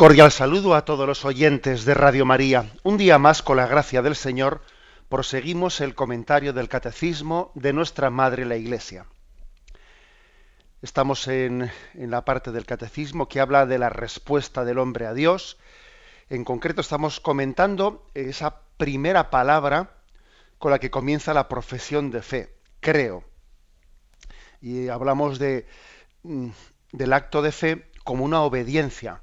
Cordial saludo a todos los oyentes de Radio María. Un día más, con la gracia del Señor, proseguimos el comentario del Catecismo de nuestra Madre la Iglesia. Estamos en, la parte del Catecismo que habla de la respuesta del hombre a Dios. En concreto estamos comentando esa primera palabra con la que comienza la profesión de fe, creo. Y hablamos de, mm, del acto de fe como una obediencia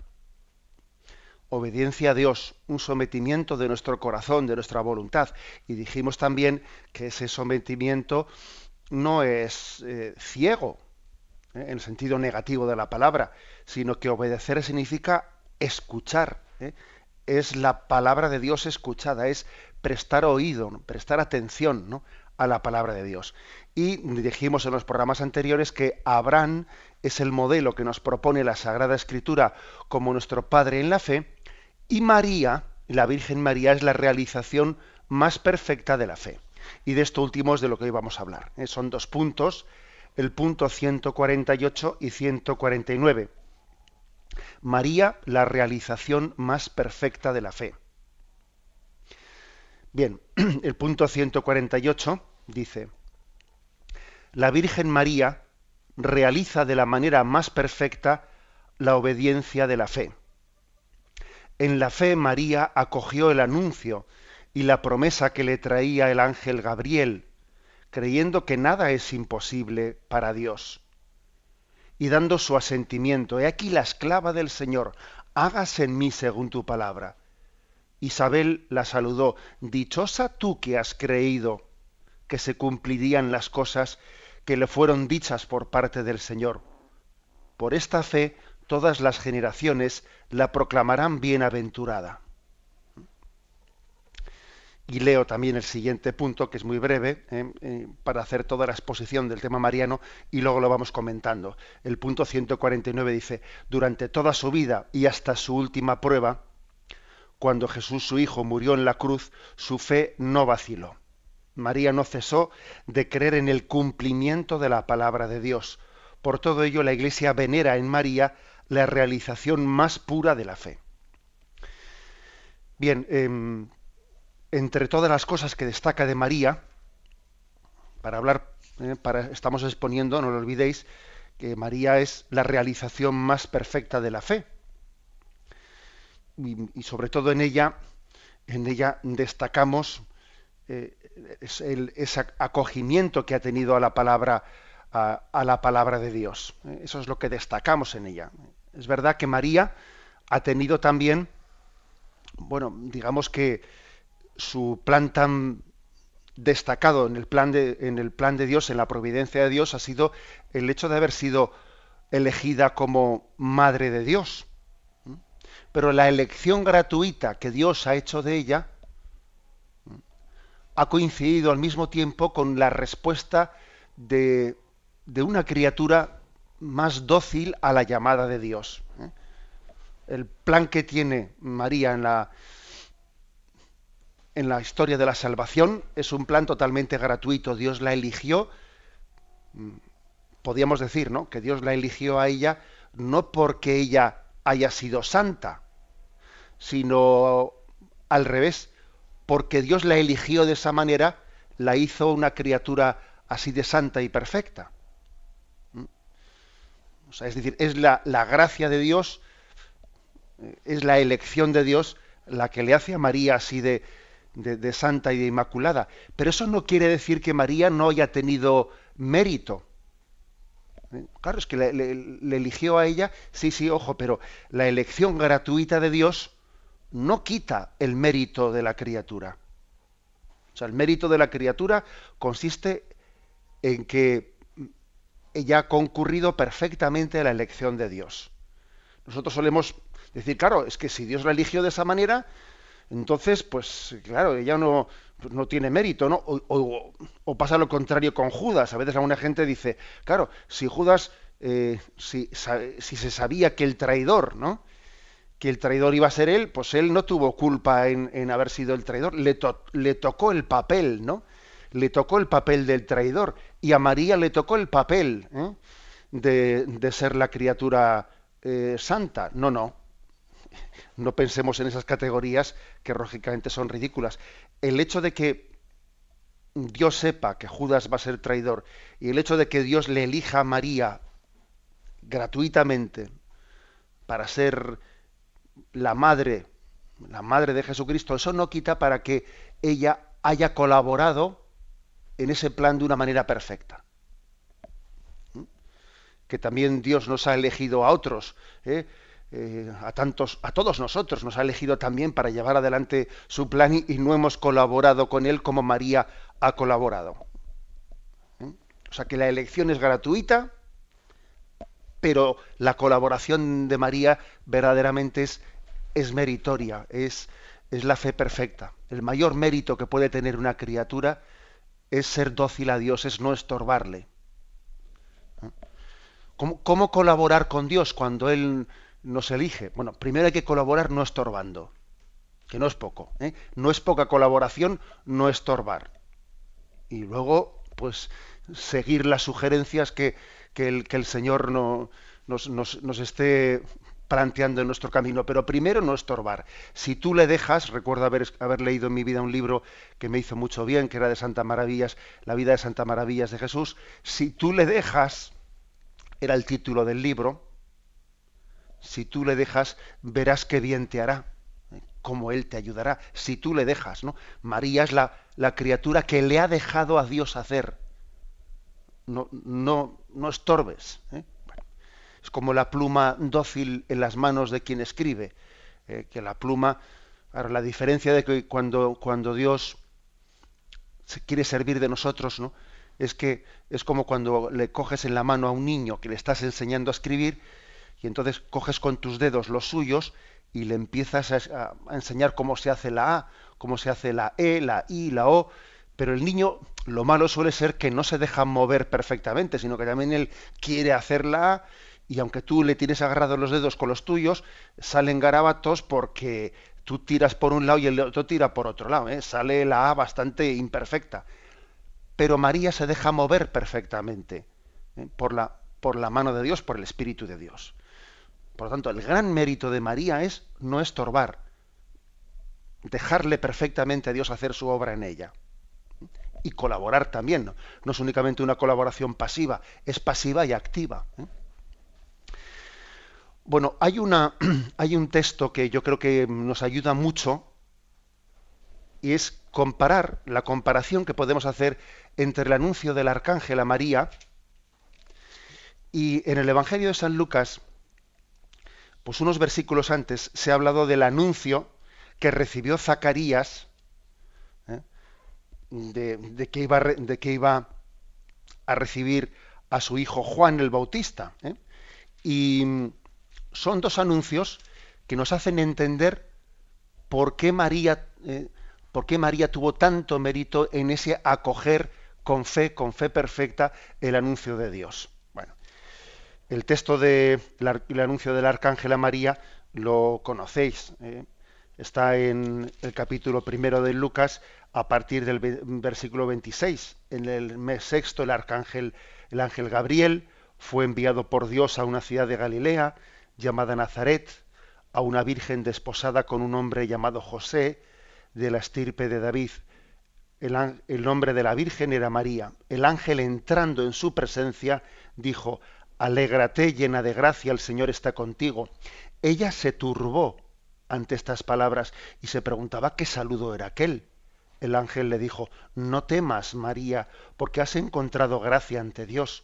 obediencia a Dios, un sometimiento de nuestro corazón, de nuestra voluntad. Y dijimos también que ese sometimiento no es eh, ciego, eh, en el sentido negativo de la palabra, sino que obedecer significa escuchar. ¿eh? Es la palabra de Dios escuchada, es prestar oído, prestar atención a la palabra de Dios. Y dijimos en los programas anteriores que Abraham es el modelo que nos propone la Sagrada Escritura como nuestro Padre en la fe, y María, la Virgen María, es la realización más perfecta de la fe. Y de esto último es de lo que hoy vamos a hablar. ¿eh? Son dos puntos, el punto 148 y 149. María, la realización más perfecta de la fe. Bien, el punto 148 dice, la Virgen María realiza de la manera más perfecta la obediencia de la fe. En la fe María acogió el anuncio y la promesa que le traía el ángel Gabriel, creyendo que nada es imposible para Dios. Y dando su asentimiento, he aquí la esclava del Señor, hágase en mí según tu palabra. Isabel la saludó, dichosa tú que has creído que se cumplirían las cosas que le fueron dichas por parte del Señor. Por esta fe todas las generaciones la proclamarán bienaventurada. Y leo también el siguiente punto, que es muy breve, ¿eh? Eh, para hacer toda la exposición del tema mariano, y luego lo vamos comentando. El punto 149 dice, durante toda su vida y hasta su última prueba, cuando Jesús su Hijo murió en la cruz, su fe no vaciló. María no cesó de creer en el cumplimiento de la palabra de Dios. Por todo ello, la Iglesia venera en María la realización más pura de la fe. Bien, em, entre todas las cosas que destaca de María, para hablar, eh, para, estamos exponiendo, no lo olvidéis, que María es la realización más perfecta de la fe. Y, sobre todo en ella, en ella destacamos eh, ese acogimiento que ha tenido a la palabra, a la palabra de Dios. Eh, eso es lo que destacamos en ella. Es verdad que María ha tenido también, bueno, digamos que su plan tan destacado en el plan de, en el plan de Dios, en la providencia de Dios, ha sido el hecho de haber sido elegida como madre de Dios. Pero la elección gratuita que Dios ha hecho de ella ha coincidido al mismo tiempo con la respuesta de, de una criatura más dócil a la llamada de Dios. ¿eh? El plan que tiene María en la, en la historia de la salvación es un plan totalmente gratuito. Dios la eligió, mm, podríamos decir, ¿no? Que Dios la eligió a ella no porque ella haya sido santa, sino al revés, porque Dios la eligió de esa manera, la hizo una criatura así de santa y perfecta es decir, es la, gracia de Dios, eh, es la elección de Dios la que le hace a María así de, de, santa y de inmaculada. Pero eso no quiere decir que María no haya tenido mérito. Eh, claro, es que le, le, eligió a ella, sí, sí, ojo, pero la elección gratuita de Dios no quita el mérito de la criatura. O sea, el mérito de la criatura consiste en que ella ha concurrido perfectamente a la elección de Dios. Nosotros solemos decir, claro, es que si Dios la eligió de esa manera, entonces, pues claro, ella no, no tiene mérito, ¿no? O, pasa lo contrario con Judas. A veces alguna gente dice, claro, si Judas, eh, si, si, se sabía que el traidor, ¿no? Que el traidor iba a ser él, pues él no tuvo culpa en, haber sido el traidor. Le, le tocó el papel, ¿no? Le tocó el papel del traidor. Y a María le tocó el papel ¿eh? de, ser la criatura eh, santa. No, no. No pensemos en esas categorías que lógicamente son ridículas el hecho de que Dios sepa que Judas va a ser traidor y el hecho de que Dios le elija a María gratuitamente para ser la madre, la madre de Jesucristo, eso no quita para que ella haya colaborado en ese plan de una manera perfecta. ¿Mm? Que también Dios nos ha elegido a otros. ¿eh? Eh, a tantos, a todos nosotros nos ha elegido también para llevar adelante su plan y, no hemos colaborado con él como María ha colaborado. ¿Eh? O sea que la elección es gratuita, pero la colaboración de María verdaderamente es, es meritoria, es, es la fe perfecta. El mayor mérito que puede tener una criatura es ser dócil a Dios, es no estorbarle. ¿Cómo, ¿Cómo, colaborar con Dios cuando Él nos elige? Bueno, primero hay que colaborar no estorbando, que no es poco. ¿eh? No es poca colaboración no estorbar. Y luego, pues, seguir las sugerencias que, el, que el, Señor no, nos, esté planteando en nuestro camino, pero primero no estorbar. Si tú le dejas, recuerdo haber, haber, leído en mi vida un libro que me hizo mucho bien, que era de Santa Maravillas, La vida de Santa Maravillas de Jesús, si tú le dejas, era el título del libro, si tú le dejas, verás qué bien te hará, cómo Él te ayudará, si tú le dejas. ¿no? María es la, la criatura que le ha dejado a Dios hacer. No, no, no estorbes. ¿eh? Es como la pluma dócil en las manos de quien escribe, ¿eh? que la pluma, ahora la diferencia de que cuando, cuando Dios se quiere servir de nosotros, ¿no? es que es como cuando le coges en la mano a un niño que le estás enseñando a escribir y entonces coges con tus dedos los suyos y le empiezas a, enseñar cómo se hace la A, cómo se hace la E, la I, la O, pero el niño lo malo suele ser que no se deja mover perfectamente, sino que también él quiere hacer la A y aunque tú le tienes agarrados los dedos con los tuyos, salen garabatos porque tú tiras por un lado y el otro tira por otro lado, ¿eh? sale la A bastante imperfecta. Pero María se deja mover perfectamente ¿eh? por, la, mano de Dios, por el Espíritu de Dios. Por lo tanto, el gran mérito de María es no estorbar, dejarle perfectamente a Dios hacer su obra en ella. Y colaborar también, no, no es únicamente una colaboración pasiva, es pasiva y activa. ¿eh? Bueno, hay, un texto que yo creo que nos ayuda mucho y es comparar, la comparación que podemos hacer entre el anuncio del arcángel a María y en el Evangelio de San Lucas pues unos versículos antes se ha hablado del anuncio que recibió Zacarías ¿eh? de, que iba, de, que iba, a recibir a su hijo Juan el Bautista. ¿eh? Y son dos anuncios que nos hacen entender por qué María, eh, por qué María tuvo tanto mérito en ese acoger con fe, con fe perfecta, el anuncio de Dios. El texto del anuncio del arcángel a María lo conocéis. ¿eh? Está en el capítulo primero de Lucas a partir del versículo 26. En el mes sexto el arcángel, el ángel Gabriel, fue enviado por Dios a una ciudad de Galilea llamada Nazaret, a una virgen desposada con un hombre llamado José, de la estirpe de David. el nombre de la virgen era María. El ángel entrando en su presencia dijo, Alégrate llena de gracia, el Señor está contigo. Ella se turbó ante estas palabras y se preguntaba qué saludo era aquel. El ángel le dijo, No temas, María, porque has encontrado gracia ante Dios.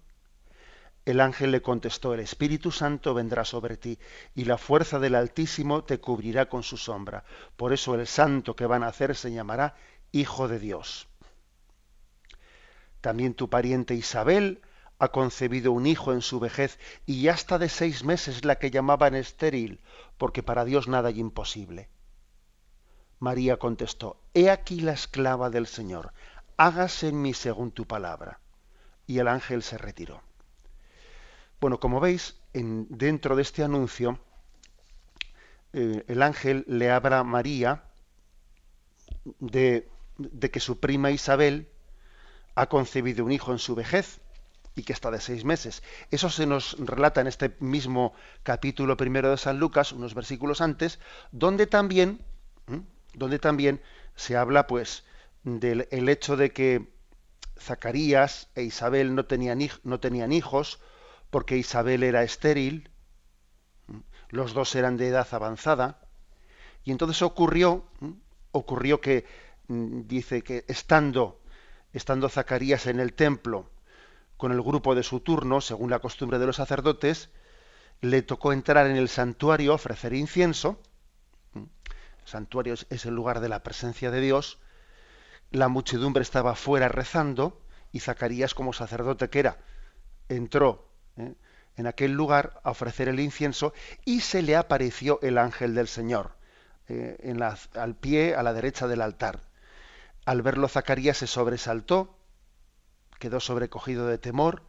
El ángel le contestó, el Espíritu Santo vendrá sobre ti y la fuerza del Altísimo te cubrirá con su sombra. Por eso el santo que van a nacer se llamará Hijo de Dios. También tu pariente Isabel ha concebido un hijo en su vejez y ya está de seis meses la que llamaban estéril, porque para Dios nada hay imposible. María contestó, He aquí la esclava del Señor, hágase en mí según tu palabra. Y el ángel se retiró. Bueno, como veis, en, dentro de este anuncio, eh, el ángel le habla a María de, de que su prima Isabel ha concebido un hijo en su vejez y que está de seis meses. Eso se nos relata en este mismo capítulo primero de San Lucas, unos versículos antes, donde también, donde también se habla, pues, del el hecho de que Zacarías e Isabel no tenían, no tenían hijos, porque Isabel era estéril, los dos eran de edad avanzada, y entonces ocurrió, ocurrió que dice que estando, estando Zacarías en el templo con el grupo de su turno, según la costumbre de los sacerdotes, le tocó entrar en el santuario, ofrecer incienso. El santuario es el lugar de la presencia de Dios. La muchedumbre estaba fuera rezando y Zacarías, como sacerdote que era, entró ¿eh? en aquel lugar a ofrecer el incienso y se le apareció el ángel del Señor eh, en la, al pie a la derecha del altar. Al verlo Zacarías se sobresaltó, quedó sobrecogido de temor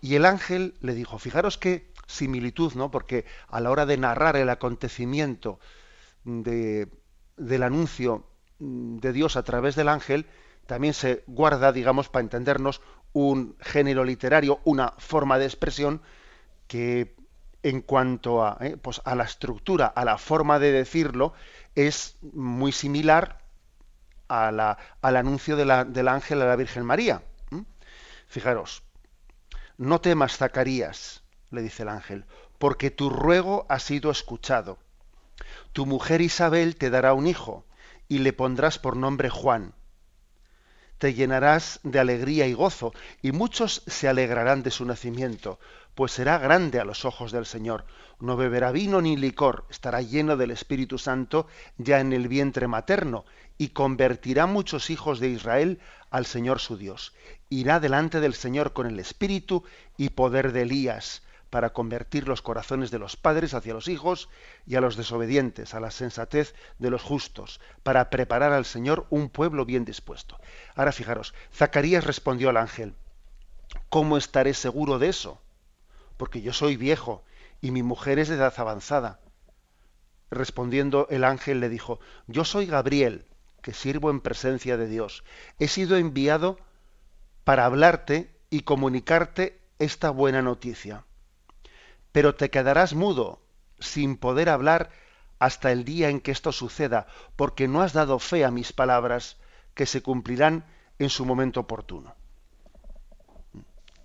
y el ángel le dijo, fijaros qué similitud, ¿no? Porque a la hora de narrar el acontecimiento de, del anuncio de Dios a través del ángel, también se guarda, digamos, para entendernos, un género literario, una forma de expresión que en cuanto a, eh, pues a la estructura, a la forma de decirlo, es muy similar a la, al anuncio del ángel a la Virgen María. Fijaros, no temas, Zacarías, le dice el ángel, porque tu ruego ha sido escuchado. Tu mujer Isabel te dará un hijo y le pondrás por nombre Juan te llenarás de alegría y gozo, y muchos se alegrarán de su nacimiento, pues será grande a los ojos del Señor. No beberá vino ni licor, estará lleno del Espíritu Santo ya en el vientre materno, y convertirá muchos hijos de Israel al Señor su Dios. Irá delante del Señor con el Espíritu y poder de Elías, para convertir los corazones de los padres hacia los hijos y a los desobedientes, a la sensatez de los justos, para preparar al Señor un pueblo bien dispuesto. Ahora fijaros, Zacarías respondió al ángel, ¿cómo estaré seguro de eso? Porque yo soy viejo y mi mujer es de edad avanzada. Respondiendo el ángel le dijo, yo soy Gabriel, que sirvo en presencia de Dios. He sido enviado para hablarte y comunicarte esta buena noticia pero te quedarás mudo, sin poder hablar hasta el día en que esto suceda, porque no has dado fe a mis palabras, que se cumplirán en su momento oportuno.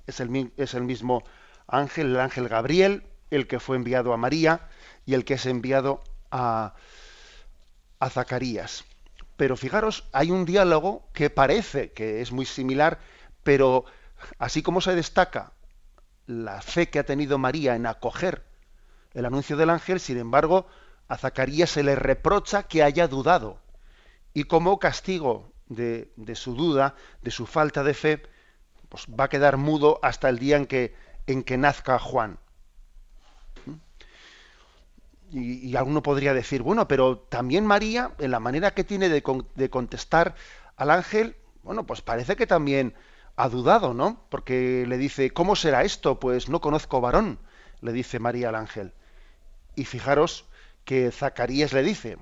Es el, es el mismo ángel, el ángel Gabriel, el que fue enviado a María y el que es enviado a, a Zacarías. Pero fijaros, hay un diálogo que parece que es muy similar, pero así como se destaca la fe que ha tenido María en acoger el anuncio del ángel, sin embargo, a Zacarías se le reprocha que haya dudado. Y como castigo de, su duda, de su falta de fe, pues va a quedar mudo hasta el día en que, en que nazca Juan. Y, y, alguno podría decir, bueno, pero también María, en la manera que tiene de, de contestar al ángel, bueno, pues parece que también ha dudado, ¿no? Porque le dice, ¿cómo será esto? Pues no conozco varón, le dice María al ángel. Y fijaros que Zacarías le dice,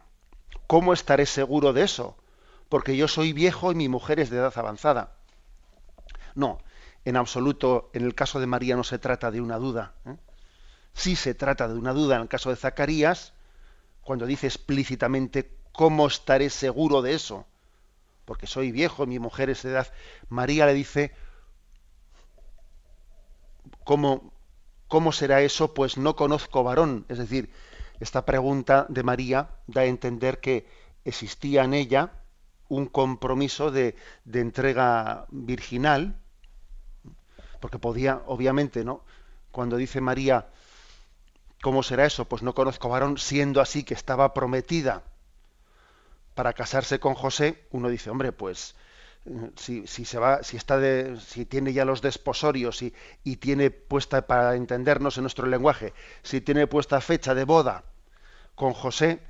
¿cómo estaré seguro de eso? Porque yo soy viejo y mi mujer es de edad avanzada. No, en absoluto, en el caso de María no se trata de una duda. ¿eh? Sí se trata de una duda en el caso de Zacarías, cuando dice explícitamente, ¿cómo estaré seguro de eso? Porque soy viejo, mi mujer es de edad. María le dice, ¿cómo, ¿cómo será eso? Pues no conozco varón. Es decir, esta pregunta de María da a entender que existía en ella un compromiso de, de entrega virginal, porque podía, obviamente, ¿no? Cuando dice María, ¿cómo será eso? Pues no conozco varón, siendo así que estaba prometida para casarse con José, uno dice, hombre, pues eh, si, si se va, si está de, si tiene ya los desposorios y, y tiene puesta, para entendernos en nuestro lenguaje, si tiene puesta fecha de boda con José,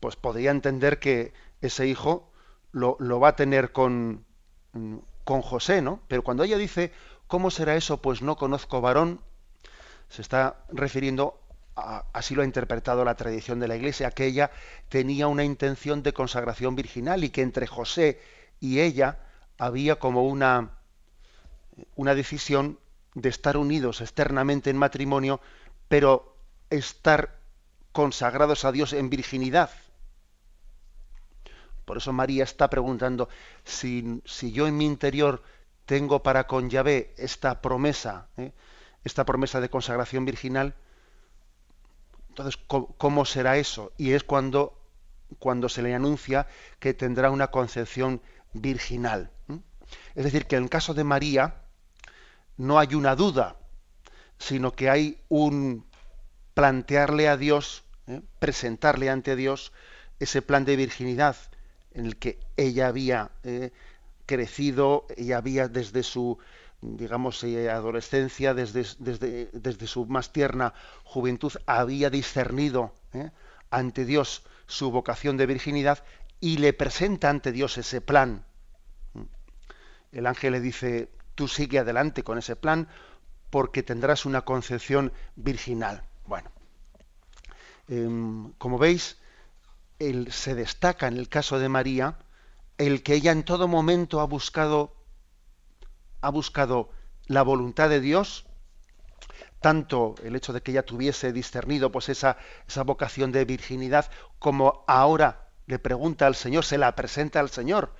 pues podría entender que ese hijo lo, lo va a tener con, con José, ¿no? Pero cuando ella dice, ¿cómo será eso? Pues no conozco varón, se está refiriendo así lo ha interpretado la tradición de la Iglesia, que ella tenía una intención de consagración virginal y que entre José y ella había como una, una decisión de estar unidos externamente en matrimonio, pero estar consagrados a Dios en virginidad. Por eso María está preguntando si, si yo en mi interior tengo para con Yahvé esta promesa, ¿eh? esta promesa de consagración virginal, entonces, ¿cómo, será eso? Y es cuando, cuando se le anuncia que tendrá una concepción virginal. Es decir, que en el caso de María no hay una duda, sino que hay un plantearle a Dios, ¿eh? presentarle ante Dios ese plan de virginidad en el que ella había eh, crecido, ella había desde su digamos, eh, adolescencia, desde, desde, desde, su más tierna juventud, había discernido ¿eh? ante Dios su vocación de virginidad y le presenta ante Dios ese plan. El ángel le dice, tú sigue adelante con ese plan porque tendrás una concepción virginal. Bueno, em, como veis, él se destaca en el caso de María el que ella en todo momento ha buscado ha buscado la voluntad de Dios, tanto el hecho de que ella tuviese discernido pues esa, esa vocación de virginidad, como ahora le pregunta al Señor, se la presenta al Señor,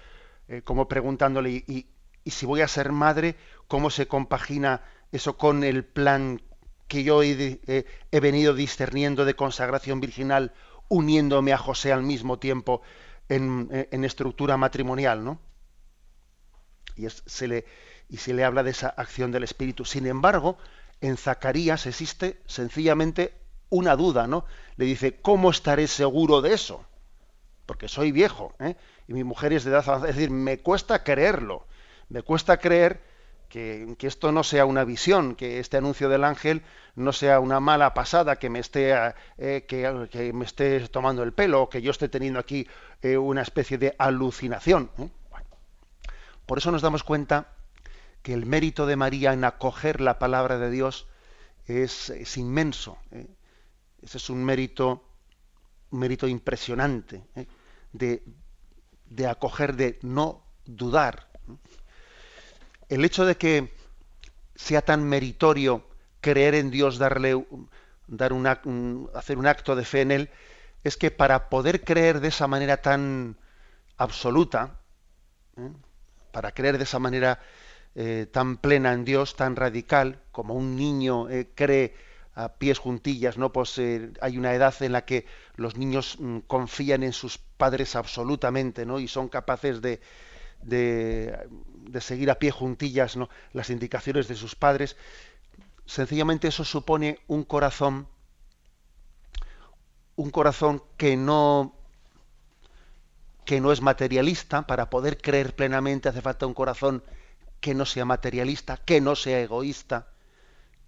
eh, como preguntándole, y, y, si voy a ser madre, ¿cómo se compagina eso con el plan que yo he, he venido discerniendo de consagración virginal, uniéndome a José al mismo tiempo en, en estructura matrimonial, ¿no? Y se le, y se le habla de esa acción del Espíritu. Sin embargo, en Zacarías existe sencillamente una duda, ¿no? Le dice, ¿cómo estaré seguro de eso? Porque soy viejo, ¿eh? y mi mujer es de edad avanzada. Es decir, me cuesta creerlo. Me cuesta creer que, esto no sea una visión, que este anuncio del ángel no sea una mala pasada que me esté, eh, que, me esté tomando el pelo, o que yo esté teniendo aquí eh, una especie de alucinación. Por eso nos damos cuenta que el mérito de María en acoger la palabra de Dios es, inmenso. ¿eh? Ese es un mérito, un mérito impresionante ¿eh? de, de, acoger, de no dudar. El hecho de que sea tan meritorio creer en Dios, darle, dar hacer un acto de fe en Él, es que para poder creer de esa manera tan absoluta, ¿eh? para creer de esa manera eh, tan plena en Dios, tan radical, como un niño eh, cree a pies juntillas, ¿no? Pues eh, hay una edad en la que los niños mm, confían en sus padres absolutamente, ¿no? Y son capaces de, de, de, seguir a pie juntillas, ¿no? Las indicaciones de sus padres. Sencillamente eso supone un corazón, un corazón que no que no es materialista, para poder creer plenamente hace falta un corazón que no sea materialista, que no sea egoísta,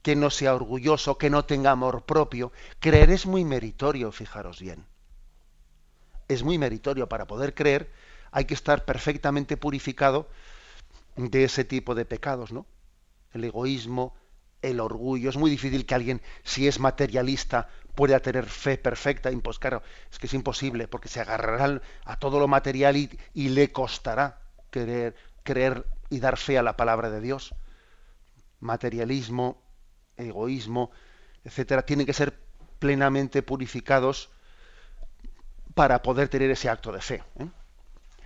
que no sea orgulloso, que no tenga amor propio. Creer es muy meritorio, fijaros bien. Es muy meritorio para poder creer, hay que estar perfectamente purificado de ese tipo de pecados, ¿no? El egoísmo, el orgullo. Es muy difícil que alguien, si es materialista, pueda tener fe perfecta. Pues claro, es que es imposible, porque se agarrará a todo lo material y, y le costará querer, creer y dar fe a la palabra de Dios. Materialismo, egoísmo, etcétera, tienen que ser plenamente purificados para poder tener ese acto de fe. ¿eh?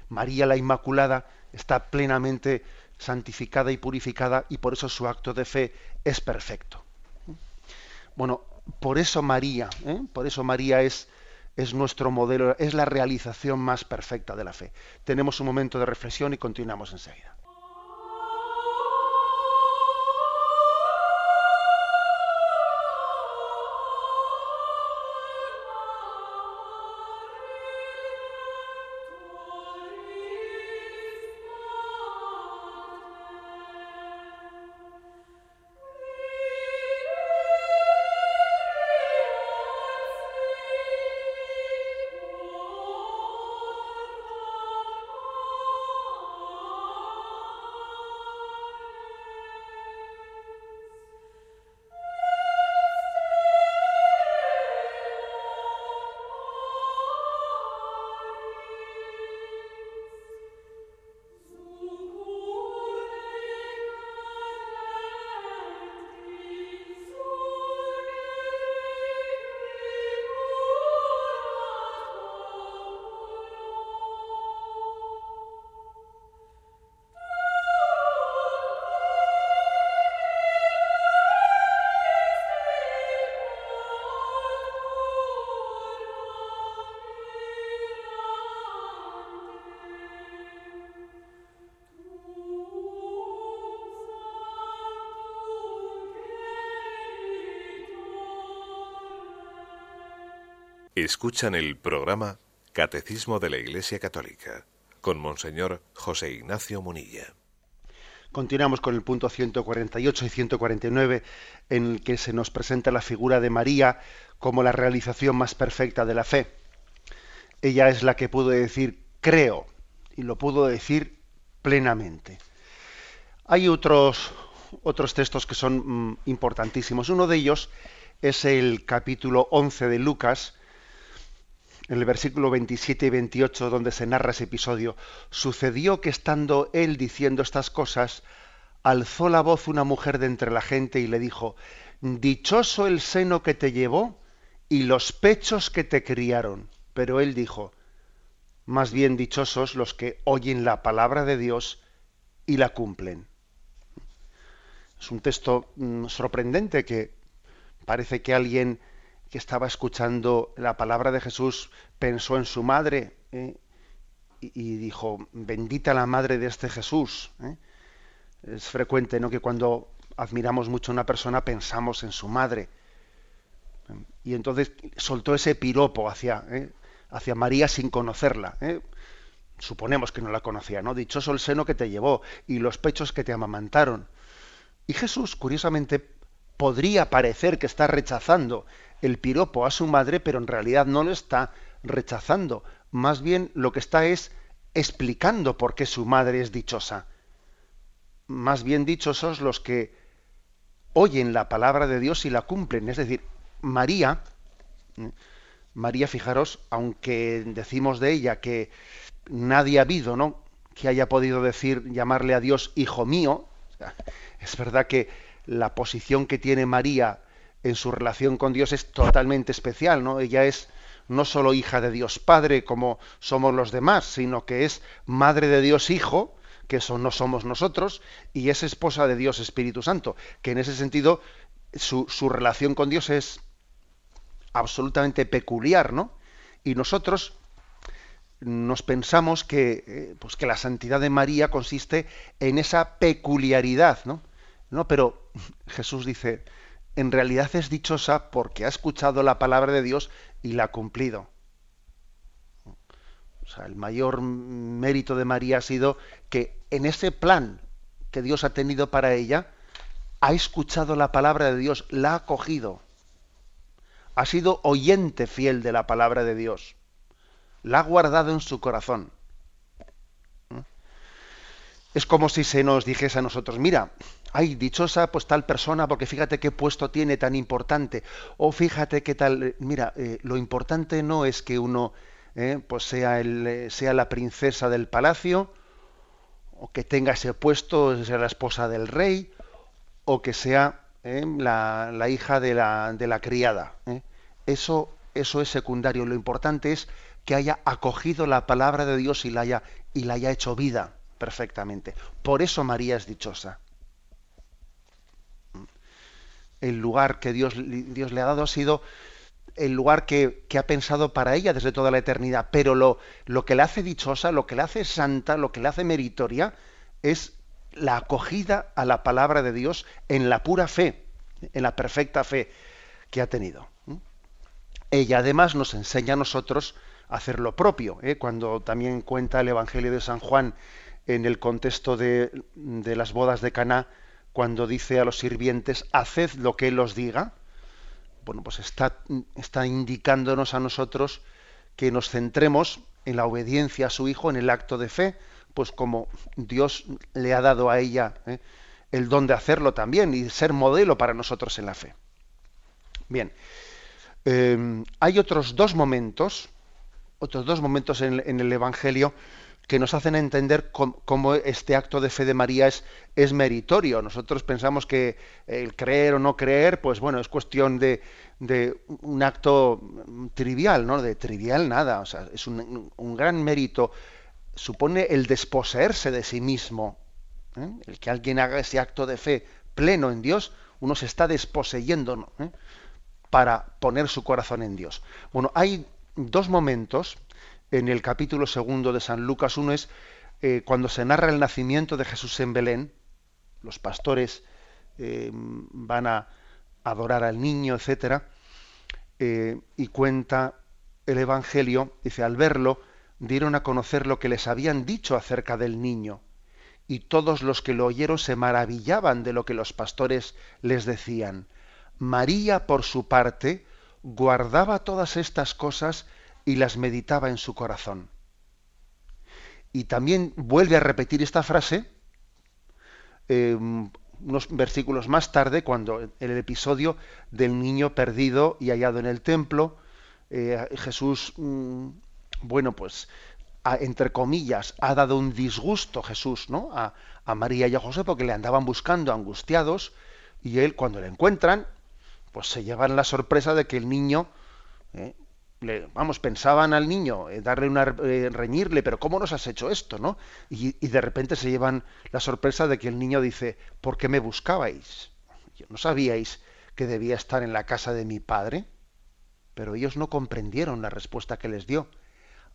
María la Inmaculada está plenamente santificada y purificada y por eso su acto de fe es perfecto. Bueno, por eso María, ¿eh? por eso María es, es nuestro modelo, es la realización más perfecta de la fe. Tenemos un momento de reflexión y continuamos enseguida. Escuchan el programa Catecismo de la Iglesia Católica con Monseñor José Ignacio Munilla. Continuamos con el punto 148 y 149 en el que se nos presenta la figura de María como la realización más perfecta de la fe. Ella es la que pudo decir creo y lo pudo decir plenamente. Hay otros, otros textos que son mm, importantísimos. Uno de ellos es el capítulo 11 de Lucas, en el versículo 27 y 28, donde se narra ese episodio, sucedió que estando él diciendo estas cosas, alzó la voz una mujer de entre la gente y le dijo, Dichoso el seno que te llevó y los pechos que te criaron. Pero él dijo, más bien dichosos los que oyen la palabra de Dios y la cumplen. Es un texto mm, sorprendente que parece que alguien que estaba escuchando la palabra de Jesús pensó en su madre ¿eh? y, dijo, bendita la madre de este Jesús. ¿eh? Es frecuente ¿no? que cuando admiramos mucho a una persona pensamos en su madre. Y entonces soltó ese piropo hacia, ¿eh? hacia María sin conocerla. Suponemos que no la conocía, ¿no? Dichoso el seno que te llevó y los pechos que te amamantaron. Y Jesús, curiosamente, podría parecer que está rechazando el piropo a su madre, pero en realidad no lo está rechazando. Más bien lo que está es explicando por qué su madre es dichosa. Más bien dichosos los que oyen la palabra de Dios y la cumplen. Es decir, María, ¿eh? María, fijaros, aunque decimos de ella que nadie ha habido, ¿no? que haya podido decir, llamarle a Dios hijo mío, es verdad que la posición que tiene María en su relación con Dios es totalmente especial, ¿no? Ella es no solo hija de Dios Padre como somos los demás, sino que es madre de Dios Hijo, que eso no somos nosotros, y es esposa de Dios Espíritu Santo, que en ese sentido su, su relación con Dios es absolutamente peculiar, ¿no? Y nosotros nos pensamos que, eh, pues que la santidad de María consiste en esa peculiaridad, ¿no? No, pero Jesús dice, en realidad es dichosa porque ha escuchado la palabra de Dios y la ha cumplido. O sea, el mayor mérito de María ha sido que en ese plan que Dios ha tenido para ella, ha escuchado la palabra de Dios, la ha cogido. Ha sido oyente fiel de la palabra de Dios. La ha guardado en su corazón. Es como si se nos dijese a nosotros, mira, ay, dichosa pues tal persona porque fíjate qué puesto tiene tan importante. O fíjate qué tal, mira, eh, lo importante no es que uno eh, pues sea, el, eh, sea la princesa del palacio, o que tenga ese puesto, sea la esposa del rey, o que sea la, la, hija de la, de la criada. Eso, eso es secundario. Lo importante es que haya acogido la palabra de Dios y la haya, y la haya hecho vida perfectamente. Por eso María es dichosa el lugar que Dios, Dios le ha dado ha sido el lugar que, ha pensado para ella desde toda la eternidad. Pero lo, lo que le hace dichosa, lo que le hace santa, lo que le hace meritoria, es la acogida a la palabra de Dios en la pura fe, en la perfecta fe que ha tenido. Ella además nos enseña a nosotros a hacer lo propio, ¿eh? cuando también cuenta el Evangelio de San Juan en el contexto de, de las bodas de Caná, cuando dice a los sirvientes, haced lo que Él os diga, bueno, pues está, está indicándonos a nosotros que nos centremos en la obediencia a su Hijo, en el acto de fe, pues como Dios le ha dado a ella ¿eh? el don de hacerlo también y ser modelo para nosotros en la fe. Bien, eh, hay otros dos momentos, otros dos momentos en, en el Evangelio que nos hacen entender cómo, este acto de fe de María es, es, meritorio. Nosotros pensamos que el creer o no creer, pues bueno, es cuestión de, un acto trivial, ¿no? De trivial nada, o sea, es un, un gran mérito. Supone el desposeerse de sí mismo. ¿eh? El que alguien haga ese acto de fe pleno en Dios, uno se está desposeyendo ¿eh? para poner su corazón en Dios. Bueno, hay dos momentos en el capítulo segundo de San Lucas 1 es eh, cuando se narra el nacimiento de Jesús en Belén. Los pastores eh, van a adorar al niño, etcétera, eh, y cuenta el Evangelio, dice, al verlo, dieron a conocer lo que les habían dicho acerca del niño, y todos los que lo oyeron se maravillaban de lo que los pastores les decían. María, por su parte, guardaba todas estas cosas y las meditaba en su corazón. Y también vuelve a repetir esta frase em, unos versículos más tarde, cuando en el episodio del niño perdido y hallado en el templo, eh, Jesús, mm, bueno, pues, entre comillas, ha dado un disgusto Jesús, ¿no? A, a, María y a José porque le andaban buscando angustiados y él, cuando le encuentran, pues se llevan la sorpresa de que el niño, eh, vamos, pensaban al niño eh, darle una reñirle, pero ¿cómo nos has hecho esto, no? Y, y, de repente se llevan la sorpresa de que el niño dice, ¿por qué me buscabais? ¿No sabíais que debía estar en la casa de mi padre? pero ellos no comprendieron la respuesta que les dio.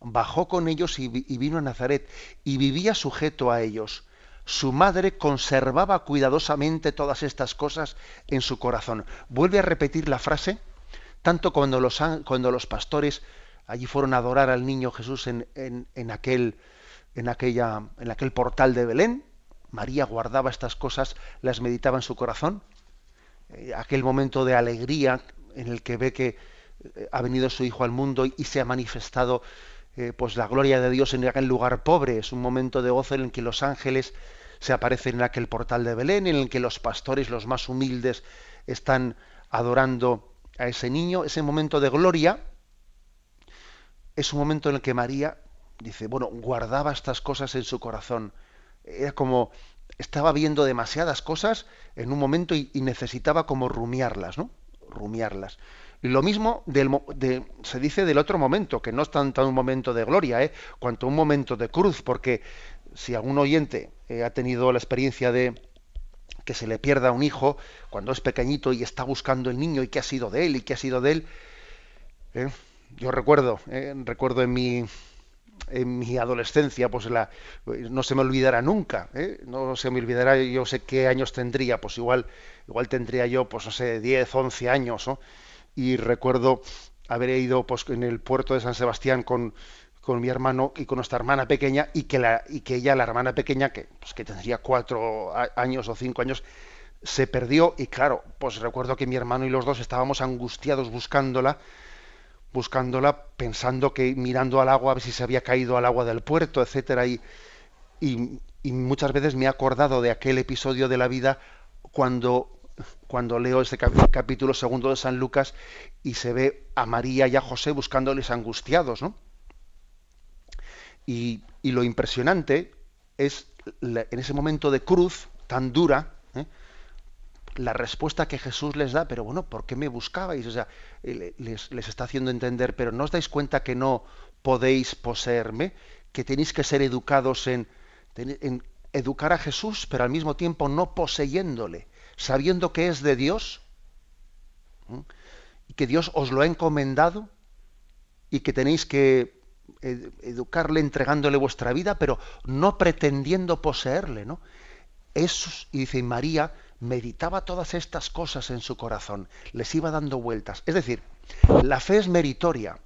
Bajó con ellos y, vino a Nazaret y vivía sujeto a ellos. Su madre conservaba cuidadosamente todas estas cosas en su corazón. Vuelve a repetir la frase, tanto cuando los, cuando los pastores allí fueron a adorar al niño Jesús en, en, aquel, en, aquella, en aquel portal de Belén, María guardaba estas cosas, las meditaba en su corazón. Eh, aquel momento de alegría en el que ve que ha venido su Hijo al mundo y se ha manifestado eh, pues la gloria de Dios en aquel lugar pobre. Es un momento de gozo en el que los ángeles se aparecen en aquel portal de Belén, en el que los pastores, los más humildes, están adorando a ese niño. Ese momento de gloria es un momento en el que María dice, bueno, guardaba estas cosas en su corazón. Era como estaba viendo demasiadas cosas en un momento y, necesitaba como rumiarlas, ¿no? Rumiarlas. Y lo mismo se dice del otro momento, que no es tanto un momento de gloria, ¿eh? cuanto un momento de cruz, porque si algún oyente eh, ha tenido la experiencia de que se le pierda un hijo cuando es pequeñito y está buscando el niño y qué ha sido de él y qué ha sido de él, ¿eh? yo recuerdo, ¿eh? recuerdo en mi en mi adolescencia, pues la, no se me olvidará nunca, no se me olvidará, yo sé qué años tendría, pues igual, igual tendría yo, pues no sé, 10, 11 años, y recuerdo haber ido pues, en el puerto de San Sebastián con, con mi hermano y con nuestra hermana pequeña y que, la, y que ella, la hermana pequeña, que, pues, que tendría cuatro años o cinco años, se perdió y claro, pues recuerdo que mi hermano y los dos estábamos angustiados buscándola, buscándola, pensando que mirando al agua a ver si se había caído al agua del puerto, etcétera, y, y, y muchas veces me he acordado de aquel episodio de la vida cuando cuando leo este capítulo segundo de San Lucas y se ve a María y a José buscándoles angustiados, ¿no? Y, lo impresionante es en ese momento de cruz tan dura, ¿eh? la respuesta que Jesús les da, pero bueno, ¿por qué me buscabais? O sea, les, les, está haciendo entender, pero ¿no os dais cuenta que no podéis poseerme? Que tenéis que ser educados en, en educar a Jesús, pero al mismo tiempo no poseyéndole sabiendo que es de Dios y que Dios os lo ha encomendado y que tenéis que educarle entregándole vuestra vida, pero no pretendiendo poseerle, ¿no? Eso, y dice María, meditaba todas estas cosas en su corazón, les iba dando vueltas. Es decir, la fe es meritoria,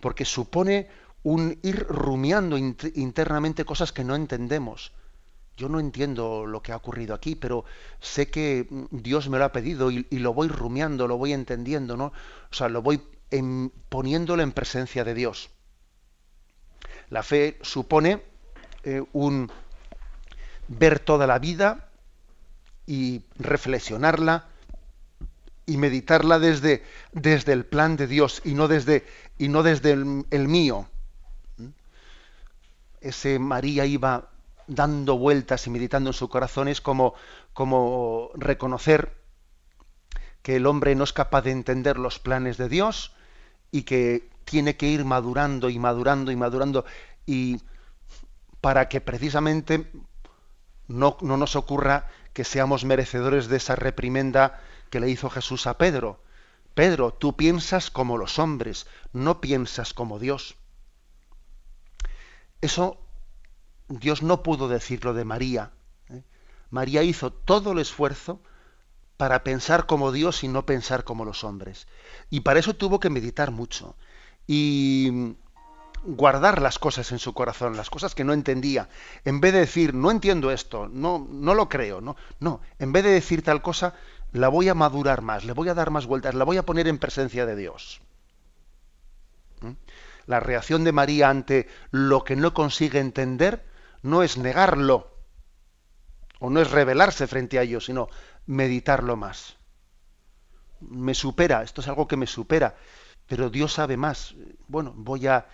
porque supone un ir rumiando internamente cosas que no entendemos yo no entiendo lo que ha ocurrido aquí, pero sé que Dios me lo ha pedido y, lo voy rumiando, lo voy entendiendo, ¿no? O sea, lo voy poniéndolo en presencia de Dios. La fe supone eh, un ver toda la vida y reflexionarla y meditarla desde, desde el plan de Dios y no desde, y no desde el, mío. ¿Mm? Ese María iba dando vueltas y meditando en su corazón es como, como reconocer que el hombre no es capaz de entender los planes de Dios y que tiene que ir madurando y madurando y madurando y para que precisamente no, no nos ocurra que seamos merecedores de esa reprimenda que le hizo Jesús a Pedro. Pedro, tú piensas como los hombres, no piensas como Dios. Eso Dios no pudo decirlo de María. ¿eh? María hizo todo el esfuerzo para pensar como Dios y no pensar como los hombres. Y para eso tuvo que meditar mucho. Y guardar las cosas en su corazón, las cosas que no entendía, en vez de decir, no entiendo esto, no, no lo creo, no, no, en vez de decir tal cosa, la voy a madurar más, le voy a dar más vueltas, la voy a poner en presencia de Dios. ¿Mm? La reacción de María ante lo que no consigue entender no es negarlo, o no es rebelarse frente a ello, sino meditarlo más. Me supera, esto es algo que me supera, pero Dios sabe más. Bueno, voy a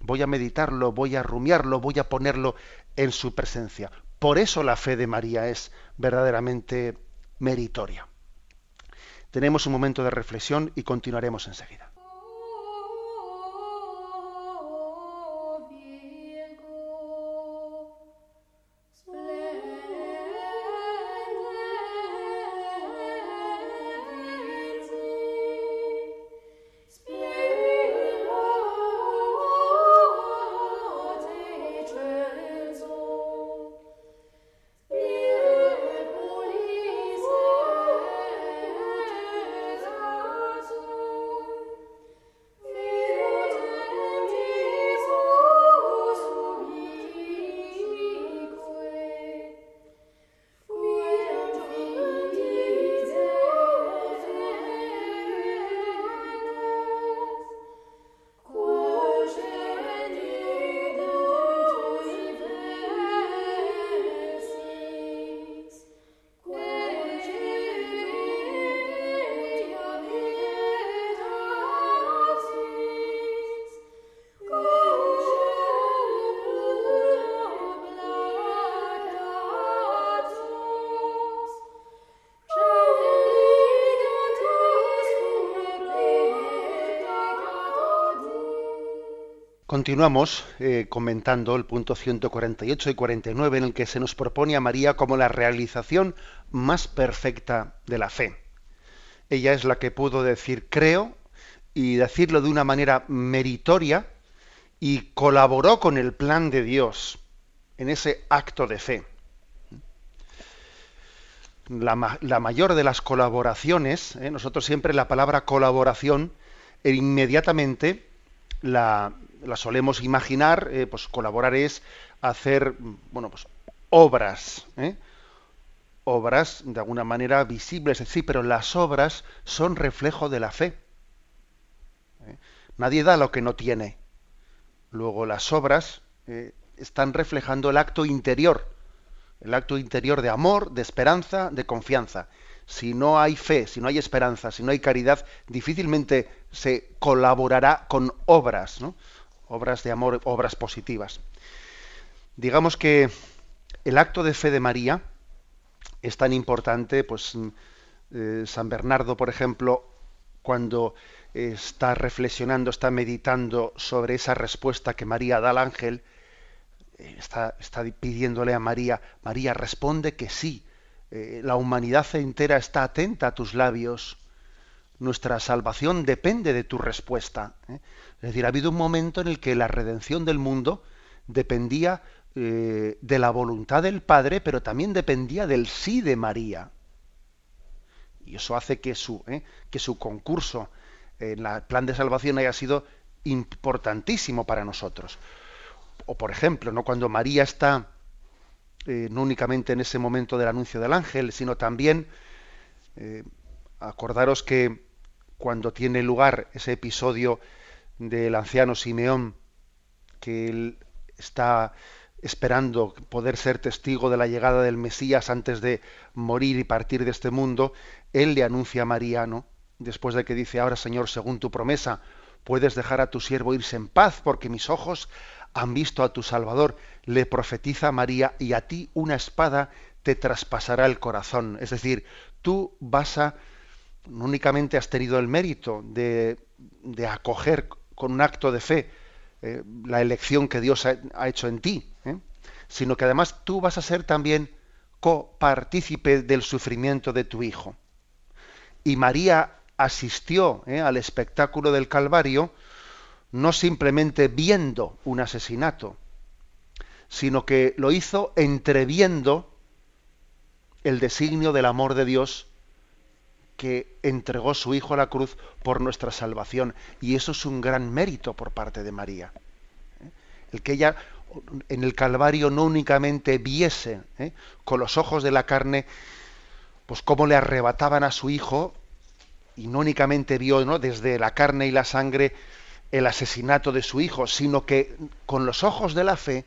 voy a meditarlo, voy a rumiarlo, voy a ponerlo en su presencia. Por eso la fe de María es verdaderamente meritoria. Tenemos un momento de reflexión y continuaremos enseguida. Continuamos eh, comentando el punto 148 y 49 en el que se nos propone a María como la realización más perfecta de la fe. Ella es la que pudo decir creo y decirlo de una manera meritoria y colaboró con el plan de Dios en ese acto de fe. La, mayor de las colaboraciones, eh, nosotros siempre la palabra colaboración e inmediatamente la, la solemos imaginar, eh, pues colaborar es hacer, bueno, pues obras, ¿eh? obras de alguna manera visibles, sí, pero las obras son reflejo de la fe. ¿eh? Nadie da lo que no tiene. Luego las obras están reflejando el acto interior, el acto interior de amor, de esperanza, de confianza. Si no hay fe, si no hay esperanza, si no hay caridad, difícilmente se colaborará con obras, ¿no? Obras de amor, obras positivas. Digamos que el acto de fe de María es tan importante, pues mm, eh, San Bernardo, por ejemplo, cuando está reflexionando, está meditando sobre esa respuesta que María da al ángel, eh, está, está, pidiéndole a María, María responde que sí, eh, la humanidad entera está atenta a tus labios, nuestra salvación depende de tu respuesta. Es decir, ha habido un momento en el que la redención del mundo dependía eh, de la voluntad del Padre, pero también dependía del sí de María. Y eso hace que su, eh, que su concurso en el plan de salvación haya sido importantísimo para nosotros. O por ejemplo, ¿no? cuando María está eh, no únicamente en ese momento del anuncio del ángel, sino también, acordaros que cuando tiene lugar ese episodio del anciano Simeón, que él está esperando poder ser testigo de la llegada del Mesías antes de morir y partir de este mundo, él le anuncia a Mariano, después de que dice, ahora Señor, según tu promesa, puedes dejar a tu siervo irse en paz, porque mis ojos han visto a tu Salvador, le profetiza María, y a ti una espada te traspasará el corazón. Es decir, tú vas a, no únicamente has tenido el mérito de, de acoger con un acto de fe eh, la elección que Dios ha, hecho en ti, ¿eh? sino que además tú vas a ser también copartícipe del sufrimiento de tu hijo. Y María asistió ¿eh? al espectáculo del Calvario no simplemente viendo un asesinato, sino que lo hizo entreviendo el designio del amor de Dios que entregó su Hijo a la cruz por nuestra salvación. Y eso es un gran mérito por parte de María. ¿eh? El que ella en el Calvario no únicamente viese ¿eh? con los ojos de la carne, pues cómo le arrebataban a su Hijo, y no únicamente vio ¿no? desde la carne y la sangre el asesinato de su Hijo, sino que con los ojos de la fe,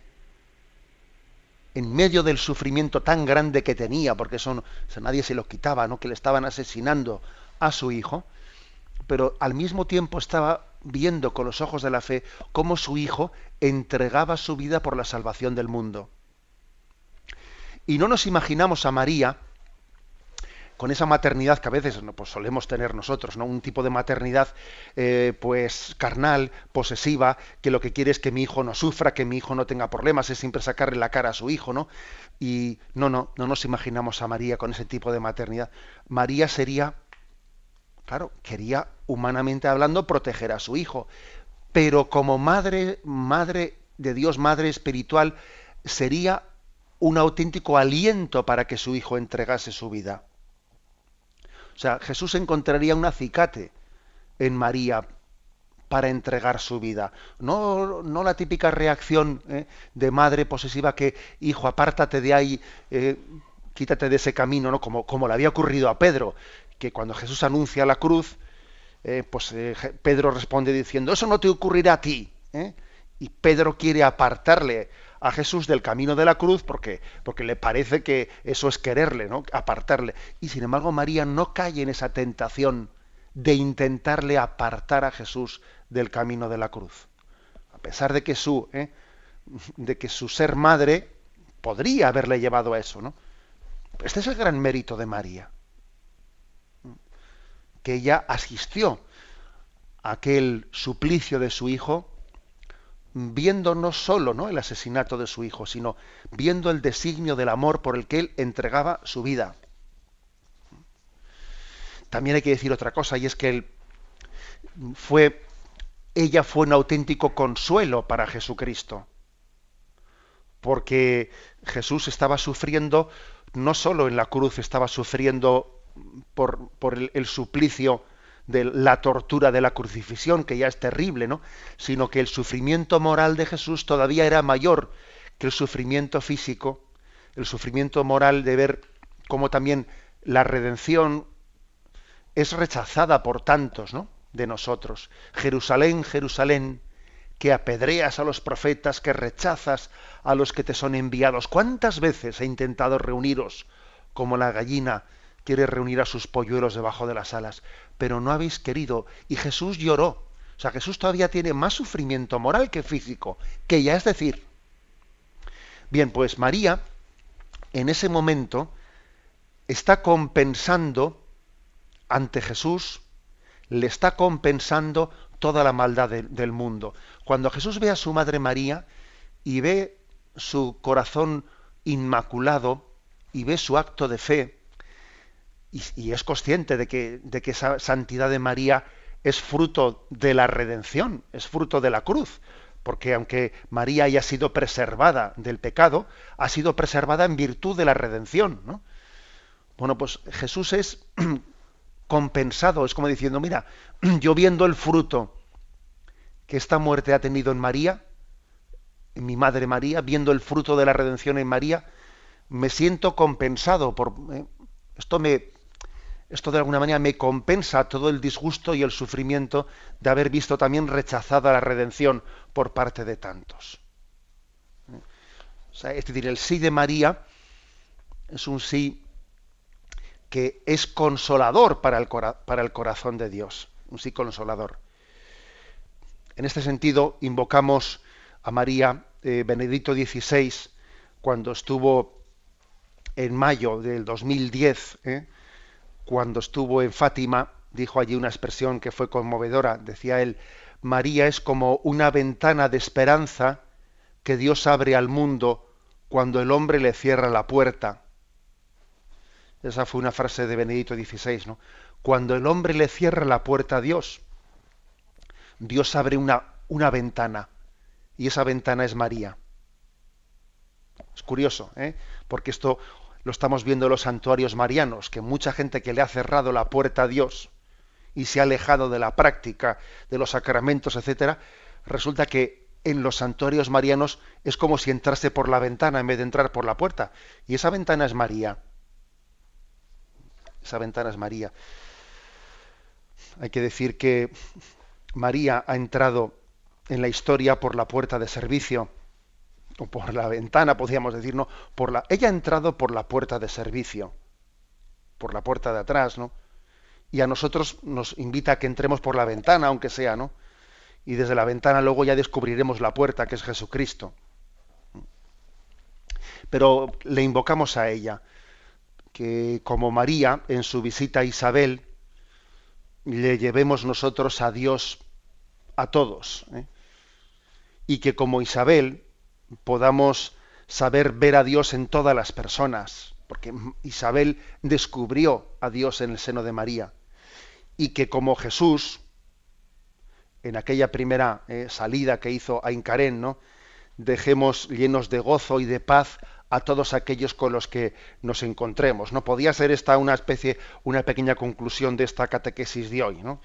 en medio del sufrimiento tan grande que tenía, porque eso, nadie se lo quitaba, ¿no? que le estaban asesinando a su hijo, pero al mismo tiempo estaba viendo con los ojos de la fe cómo su hijo entregaba su vida por la salvación del mundo. Y no nos imaginamos a María con esa maternidad que a veces pues solemos tener nosotros, ¿no? Un tipo de maternidad eh, pues carnal, posesiva, que lo que quiere es que mi hijo no sufra, que mi hijo no tenga problemas, es siempre sacarle la cara a su hijo, ¿no? Y no, no, no nos imaginamos a María con ese tipo de maternidad. María sería, claro, quería humanamente hablando proteger a su hijo, pero como madre, madre de Dios, madre espiritual, sería un auténtico aliento para que su hijo entregase su vida. O sea, Jesús encontraría un acicate en María para entregar su vida. No, no la típica reacción ¿eh? de madre posesiva que, hijo, apártate de ahí, eh, quítate de ese camino, ¿no? Como, como le había ocurrido a Pedro, que cuando Jesús anuncia la cruz, eh, pues Pedro responde diciendo, eso no te ocurrirá a ti. Y Pedro quiere apartarle a Jesús del camino de la cruz porque, porque le parece que eso es quererle, ¿no? apartarle. Y sin embargo María no cae en esa tentación de intentarle apartar a Jesús del camino de la cruz. A pesar de que su, ¿eh? de que su ser madre podría haberle llevado a eso, ¿no? Este es el gran mérito de María. Que ella asistió a aquel suplicio de su hijo viendo no solo ¿no? el asesinato de su hijo, sino viendo el designio del amor por el que él entregaba su vida. También hay que decir otra cosa, y es que él fue, ella fue un auténtico consuelo para Jesucristo, porque Jesús estaba sufriendo, no solo en la cruz, estaba sufriendo por, por el, el suplicio de la tortura de la crucifixión, que ya es terrible, ¿no? Sino que el sufrimiento moral de Jesús todavía era mayor que el sufrimiento físico, el sufrimiento moral de ver cómo también la redención es rechazada por tantos, ¿no? De nosotros. Jerusalén, Jerusalén, que apedreas a los profetas, que rechazas a los que te son enviados. ¿Cuántas veces he intentado reuniros como la gallina quiere reunir a sus polluelos debajo de las alas, pero no habéis querido. Y Jesús lloró. O sea, Jesús todavía tiene más sufrimiento moral que físico, que ya es decir. Bien, pues María, en ese momento, está compensando ante Jesús, le está compensando toda la maldad del mundo. Cuando Jesús ve a su madre María y ve su corazón inmaculado y ve su acto de fe, y, es consciente de que, de que esa santidad de María es fruto de la redención, es fruto de la cruz, porque aunque María haya sido preservada del pecado, ha sido preservada en virtud de la redención. ¿no? Bueno, pues Jesús es compensado, es como diciendo, mira, yo viendo el fruto que esta muerte ha tenido en María, en mi madre María, viendo el fruto de la redención en María, me siento compensado por eh, esto me esto de alguna manera me compensa todo el disgusto y el sufrimiento de haber visto también rechazada la redención por parte de tantos. es decir, el sí de María es un sí que es consolador para el, para el corazón de Dios, un sí consolador. En este sentido, invocamos a María eh, Benedicto XVI cuando estuvo en mayo del 2010, ¿eh? Cuando estuvo en Fátima, dijo allí una expresión que fue conmovedora. Decía él, María es como una ventana de esperanza que Dios abre al mundo cuando el hombre le cierra la puerta. Esa fue una frase de Benedicto XVI, ¿no? Cuando el hombre le cierra la puerta a Dios, Dios abre una, una ventana, y esa ventana es María. Es curioso, ¿eh? porque esto lo estamos viendo en los santuarios marianos, que mucha gente que le ha cerrado la puerta a Dios y se ha alejado de la práctica de los sacramentos, etcétera, resulta que en los santuarios marianos es como si entrase por la ventana en vez de entrar por la puerta. Y esa ventana es María. Esa ventana es María. Hay que decir que María ha entrado en la historia por la puerta de servicio, por la ventana, podríamos decir, ¿no? Por la, ella ha entrado por la puerta de servicio, por la puerta de atrás, ¿no? Y a nosotros nos invita a que entremos por la ventana, aunque sea, ¿no? Y desde la ventana luego ya descubriremos la puerta, que es Jesucristo. Pero le invocamos a ella, que como María en su visita a Isabel, le llevemos nosotros a Dios a todos. ¿eh? Y que como Isabel podamos saber ver a Dios en todas las personas, porque Isabel descubrió a Dios en el seno de María. Y que como Jesús, en aquella primera eh, salida que hizo a Incarén, dejemos llenos de gozo y de paz a todos aquellos con los que nos encontremos. No podía ser esta una especie, una pequeña conclusión de esta catequesis de hoy. ¿no?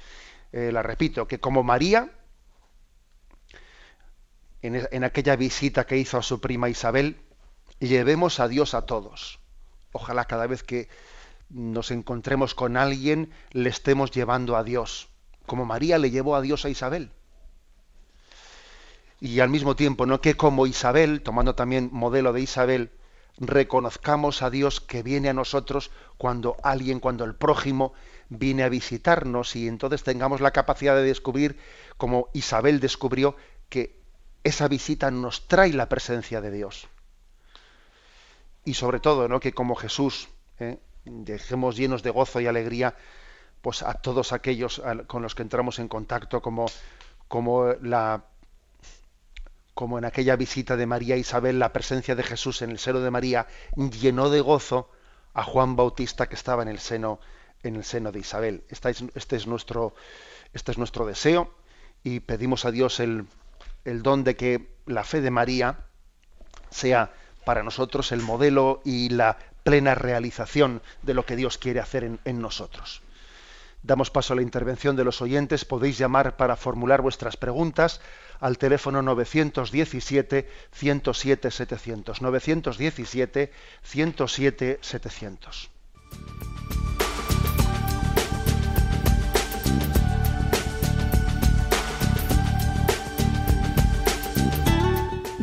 Eh, la repito, que como María, en, aquella visita que hizo a su prima Isabel, llevemos a Dios a todos. Ojalá cada vez que nos encontremos con alguien le estemos llevando a Dios, como María le llevó a Dios a Isabel y al mismo tiempo, no que como Isabel, tomando también modelo de Isabel, reconozcamos a Dios que viene a nosotros cuando alguien, cuando el prójimo viene a visitarnos y entonces tengamos la capacidad de descubrir, como Isabel descubrió, que esa visita nos trae la presencia de Dios. Y sobre todo, ¿no? que como Jesús ¿eh? dejemos llenos de gozo y alegría pues a todos aquellos con los que entramos en contacto, como, como la como en aquella visita de María Isabel, la presencia de Jesús en el seno de María llenó de gozo a Juan Bautista que estaba en el seno, en el seno de Isabel. Es, este es nuestro, este es nuestro deseo y pedimos a Dios el, el don de que la fe de María sea para nosotros el modelo y la plena realización de lo que Dios quiere hacer en, nosotros. Damos paso a la intervención de los oyentes. Podéis llamar para formular vuestras preguntas al teléfono 917 107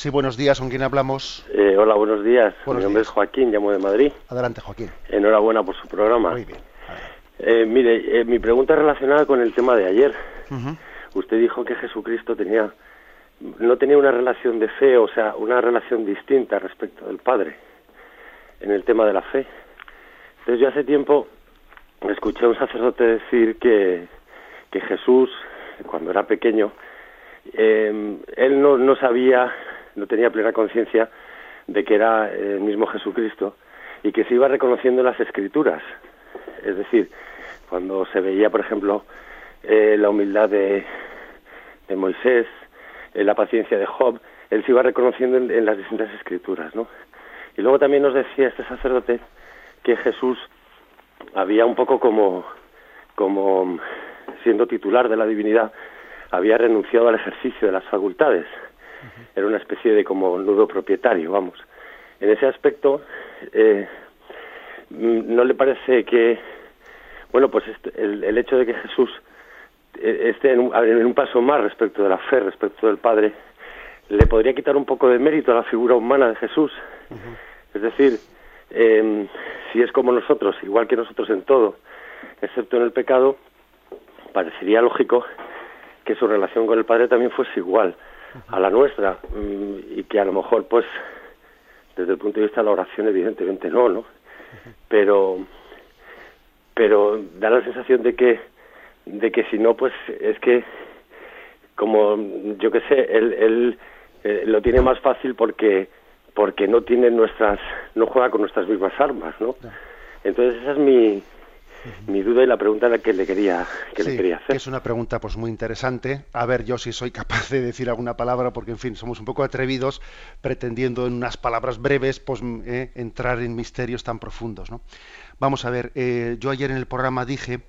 Sí, buenos días, ¿con quién hablamos? Eh, hola, buenos días. Mi nombre es Joaquín, llamo de Madrid. Adelante, Joaquín. Enhorabuena por su programa. Muy bien. Eh, mire, eh, mi pregunta es relacionada con el tema de ayer. Usted dijo que Jesucristo tenía no tenía una relación de fe, o sea, una relación distinta respecto del Padre en el tema de la fe. Entonces yo hace tiempo escuché a un sacerdote decir que, que Jesús, cuando era pequeño, él no, no sabía no tenía plena conciencia de que era el mismo Jesucristo y que se iba reconociendo en las escrituras. Es decir, cuando se veía, por ejemplo, eh, la humildad de, Moisés, eh, la paciencia de Job, él se iba reconociendo en, las distintas escrituras, ¿no? Y luego también nos decía este sacerdote que Jesús había un poco como, como siendo titular de la divinidad, había renunciado al ejercicio de las facultades era una especie de como nudo propietario, vamos. En ese aspecto, eh, mm, ¿no le parece que, bueno, pues este, el, hecho de que Jesús eh, esté en un, paso más respecto de la fe, respecto del Padre, le podría quitar un poco de mérito a la figura humana de Jesús? Es decir, eh, si es como nosotros, igual que nosotros en todo, excepto en el pecado, parecería lógico que su relación con el Padre también fuese igual a la nuestra mm, y que a lo mejor, pues, desde el punto de vista de la oración, evidentemente no, ¿no? Pero, pero da la sensación de que, de que si no, pues, es que, como, yo qué sé, él, él eh, lo tiene más fácil porque porque no tiene nuestras no juega con nuestras mismas armas no entonces esa es mi mi duda y la pregunta que le quería que le quería hacer. Es una pregunta pues muy interesante. A ver, yo si soy capaz de decir alguna palabra, porque en fin somos un poco atrevidos pretendiendo en unas palabras breves pues eh, entrar en misterios tan profundos. ¿no? Vamos a ver, eh, yo ayer en el programa dije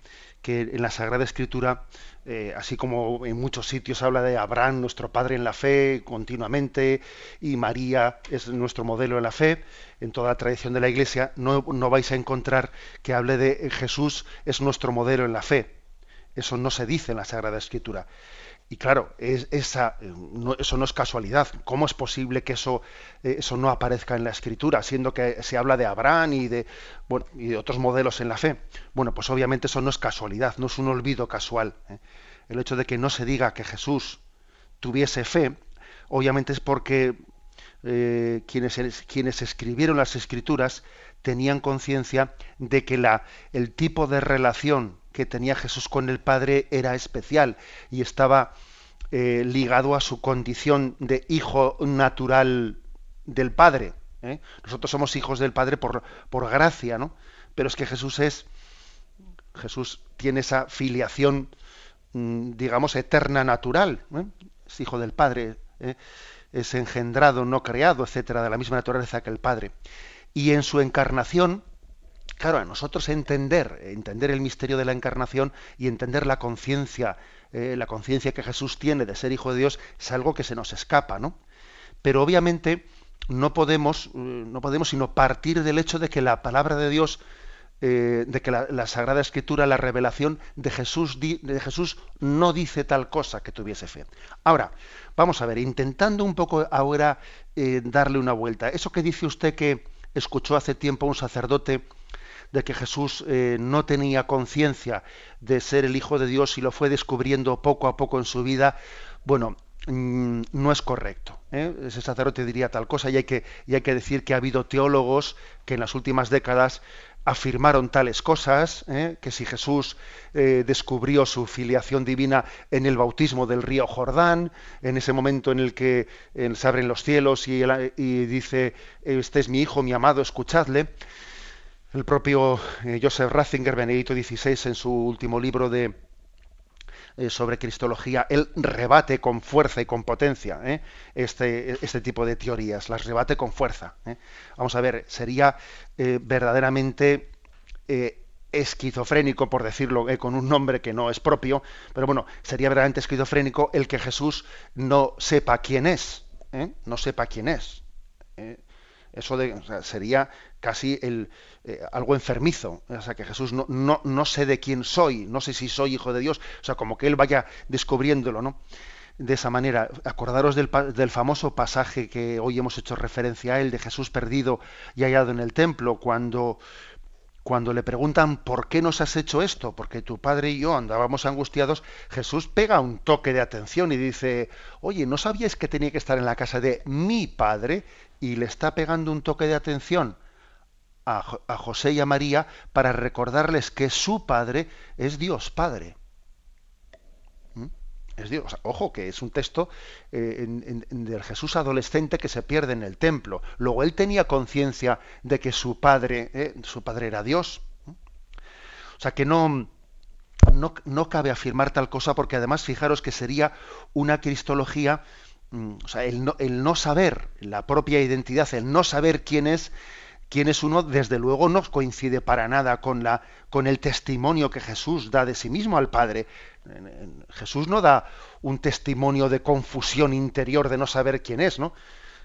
que en la Sagrada Escritura, eh, así como en muchos sitios habla de Abraham, nuestro padre en la fe, continuamente, y María es nuestro modelo en la fe, en toda la tradición de la Iglesia, no, no vais a encontrar que hable de Jesús es nuestro modelo en la fe. Eso no se dice en la Sagrada Escritura. Y claro, es, esa, eso no es casualidad. ¿Cómo es posible que eso, eh, eso no aparezca en la escritura, siendo que se habla de Abraham y de, bueno, y de otros modelos en la fe? Bueno, pues obviamente eso no es casualidad, no es un olvido casual. ¿eh? El hecho de que no se diga que Jesús tuviese fe, obviamente es porque eh, quienes, quienes escribieron las escrituras tenían conciencia de que la, el tipo de relación que tenía Jesús con el Padre era especial y estaba eh, ligado a su condición de hijo natural del Padre. ¿eh? Nosotros somos hijos del Padre por, por gracia, ¿no? Pero es que Jesús es, Jesús tiene esa filiación, mm, digamos, eterna natural. ¿eh? Es hijo del Padre, es engendrado, no creado, etcétera, de la misma naturaleza que el Padre. Y en su encarnación, claro, a nosotros entender, entender el misterio de la encarnación y entender la conciencia, eh, la conciencia que Jesús tiene de ser hijo de Dios es algo que se nos escapa, ¿no? Pero obviamente no podemos, eh, no podemos sino partir del hecho de que la palabra de Dios, eh, de que la, Sagrada Escritura, la revelación de Jesús, de Jesús no dice tal cosa que tuviese fe. Ahora, vamos a ver, intentando un poco ahora darle una vuelta. Eso que dice usted que escuchó hace tiempo un sacerdote de que Jesús eh, no tenía conciencia de ser el Hijo de Dios y lo fue descubriendo poco a poco en su vida, bueno, mm, no es correcto. ¿eh? Ese sacerdote diría tal cosa y hay, que, y hay que decir que ha habido teólogos que en las últimas décadas afirmaron tales cosas, ¿eh? que si Jesús descubrió su filiación divina en el bautismo del río Jordán, en ese momento en el que se abren los cielos y, y dice, este es mi hijo, mi amado, escuchadle, el propio eh, Joseph Ratzinger, Benedicto XVI, en su último libro de, eh, sobre Cristología, él rebate con fuerza y con potencia eh, este, este, tipo de teorías, las rebate con fuerza. Vamos a ver, sería verdaderamente esquizofrénico, por decirlo con un nombre que no es propio, pero bueno, sería verdaderamente esquizofrénico el que Jesús no sepa quién es, no sepa quién es. Eso sería casi el, eh, algo enfermizo. O sea, que Jesús no, no, no, sé de quién soy, no sé si soy hijo de Dios. O sea, como que él vaya descubriéndolo, ¿no? De esa manera. Acordaros del, del famoso pasaje que hoy hemos hecho referencia a él, de Jesús perdido y hallado en el templo, cuando cuando le preguntan por qué nos has hecho esto, porque tu padre y yo andábamos angustiados, Jesús pega un toque de atención y dice, oye, ¿no sabíais que tenía que estar en la casa de mi padre? Y le está pegando un toque de atención a, José y a María para recordarles que su padre es Dios Padre. ¿Mm? Es Dios. ojo, que es un texto eh, del Jesús adolescente que se pierde en el templo. Luego él tenía conciencia de que su padre, eh, su padre era Dios. ¿Mm? O sea que no, no, no, cabe afirmar tal cosa porque además fijaros que sería una cristología, o sea, el no, el no saber la propia identidad, el no saber quién es, quién es uno, desde luego no coincide para nada con, la, con el testimonio que Jesús da de sí mismo al Padre. Jesús no da un testimonio de confusión interior de no saber quién es, ¿no?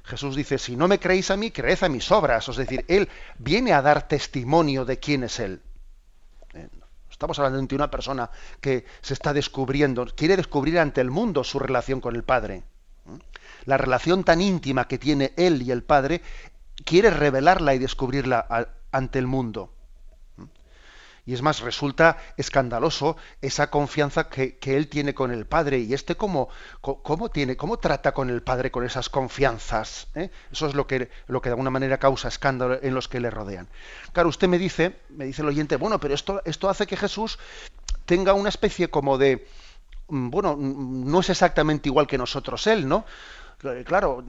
Jesús dice, si no me creéis a mí, creed a mis obras. Es decir, Él viene a dar testimonio de quién es Él. Eh, estamos hablando de una persona que se está descubriendo, quiere descubrir ante el mundo su relación con el Padre. La relación tan íntima que tiene Él y el Padre, quiere revelarla y descubrirla ante el mundo. Y es más, resulta escandaloso esa confianza que, él tiene con el Padre. Y este cómo, cómo, tiene, cómo trata con el Padre con esas confianzas. ¿eh? Eso es lo que, lo que de alguna manera causa escándalo en los que le rodean. Claro, usted me dice, me dice el oyente, bueno, pero esto, esto hace que Jesús tenga una especie como de, bueno, mm, no es exactamente igual que nosotros él, ¿no? Claro,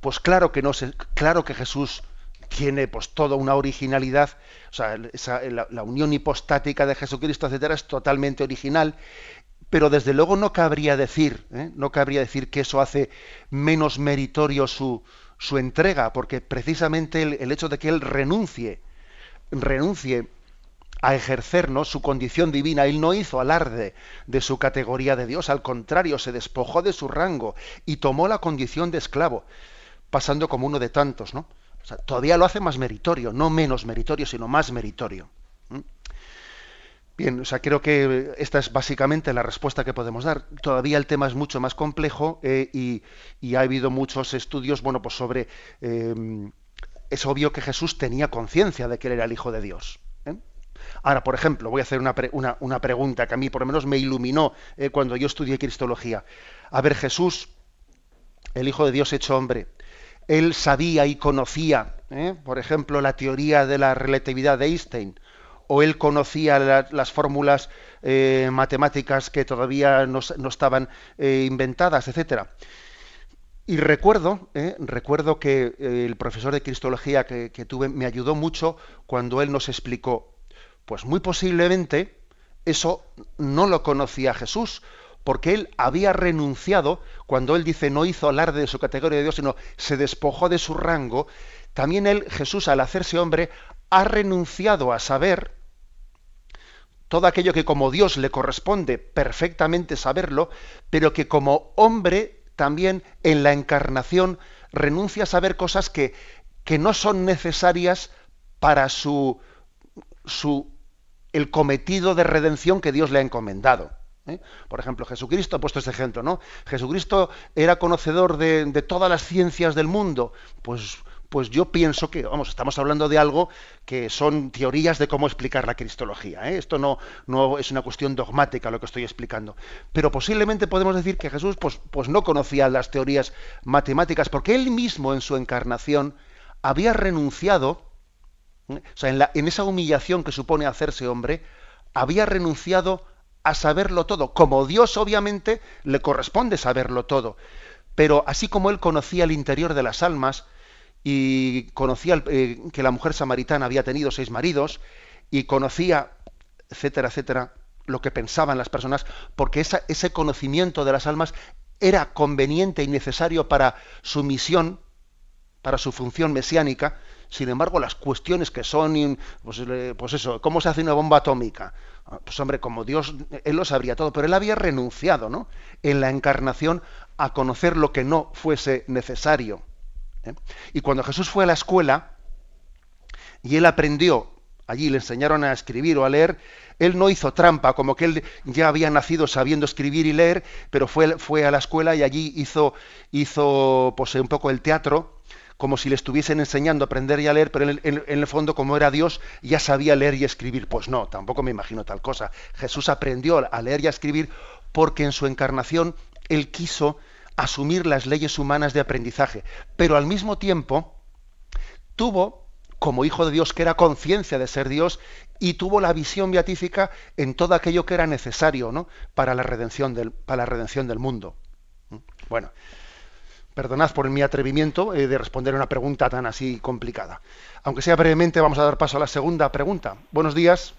pues claro que no, claro que Jesús tiene pues toda una originalidad, o sea, la, unión hipostática de Jesucristo, etcétera, es totalmente original, pero desde luego no cabría decir, ¿eh? no cabría decir que eso hace menos meritorio su, su entrega, porque precisamente el, hecho de que él renuncie, renuncie a ejercernos su condición divina, él no hizo alarde de su categoría de Dios, al contrario, se despojó de su rango y tomó la condición de esclavo, pasando como uno de tantos, ¿no? todavía lo hace más meritorio, no menos meritorio, sino más meritorio. Bien, o sea, creo que esta es básicamente la respuesta que podemos dar. Todavía el tema es mucho más complejo eh, y, ha habido muchos estudios, bueno, pues sobre. Eh, es obvio que Jesús tenía conciencia de que él era el Hijo de Dios. ¿Eh? Ahora, por ejemplo, voy a hacer una, una, pregunta que a mí por lo menos me iluminó cuando yo estudié Cristología. A ver, Jesús, el Hijo de Dios hecho hombre, él sabía y conocía, ¿eh? por ejemplo, la teoría de la relatividad de Einstein, o él conocía las fórmulas eh, matemáticas que todavía no, estaban eh, inventadas, etcétera. Y recuerdo, recuerdo que el profesor de cristología que tuve me ayudó mucho cuando él nos explicó, pues muy posiblemente eso no lo conocía Jesús, porque él había renunciado, cuando él dice no hizo alarde de su categoría de Dios, sino se despojó de su rango, también él, Jesús, al hacerse hombre, ha renunciado a saber todo aquello que como Dios le corresponde perfectamente saberlo, pero que como hombre también en la encarnación renuncia a saber cosas que, que no son necesarias para su, su el cometido de redención que Dios le ha encomendado. ¿eh? Por ejemplo, Jesucristo, ha puesto este ejemplo, ¿no? Jesucristo era conocedor de, todas las ciencias del mundo. Pues, pues yo pienso que, vamos, estamos hablando de algo que son teorías de cómo explicar la cristología. ¿eh? Esto no, no es una cuestión dogmática lo que estoy explicando. Pero posiblemente podemos decir que Jesús pues, pues no conocía las teorías matemáticas, porque él mismo en su encarnación había renunciado. O sea, en, esa humillación que supone hacerse hombre, había renunciado a saberlo todo. Como Dios obviamente le corresponde saberlo todo. Pero así como él conocía el interior de las almas y conocía eh, que la mujer samaritana había tenido seis maridos y conocía, etcétera, etcétera, lo que pensaban las personas, porque ese conocimiento de las almas era conveniente y necesario para su misión, para su función mesiánica, sin embargo, las cuestiones que son, pues, pues, eso, ¿cómo se hace una bomba atómica? Ah, pues hombre, como Dios, Él lo sabría todo, pero Él había renunciado, ¿no? En la encarnación a conocer lo que no fuese necesario. ¿eh? Y cuando Jesús fue a la escuela y Él aprendió, allí le enseñaron a escribir o a leer, Él no hizo trampa, como que Él ya había nacido sabiendo escribir y leer, pero fue, fue a la escuela y allí hizo, hizo pues, un poco el teatro como si le estuviesen enseñando a aprender y a leer, pero en el, fondo, como era Dios, ya sabía leer y escribir. Pues no, tampoco me imagino tal cosa. Jesús aprendió a leer y a escribir porque en su encarnación él quiso asumir las leyes humanas de aprendizaje, pero al mismo tiempo tuvo, como hijo de Dios, que era conciencia de ser Dios, y tuvo la visión beatífica en todo aquello que era necesario ¿no? para, la redención del, para la redención del mundo. Bueno, Perdonad por mi atrevimiento eh, de responder una pregunta tan así complicada. Aunque sea brevemente, vamos a dar paso a la segunda pregunta. Buenos días.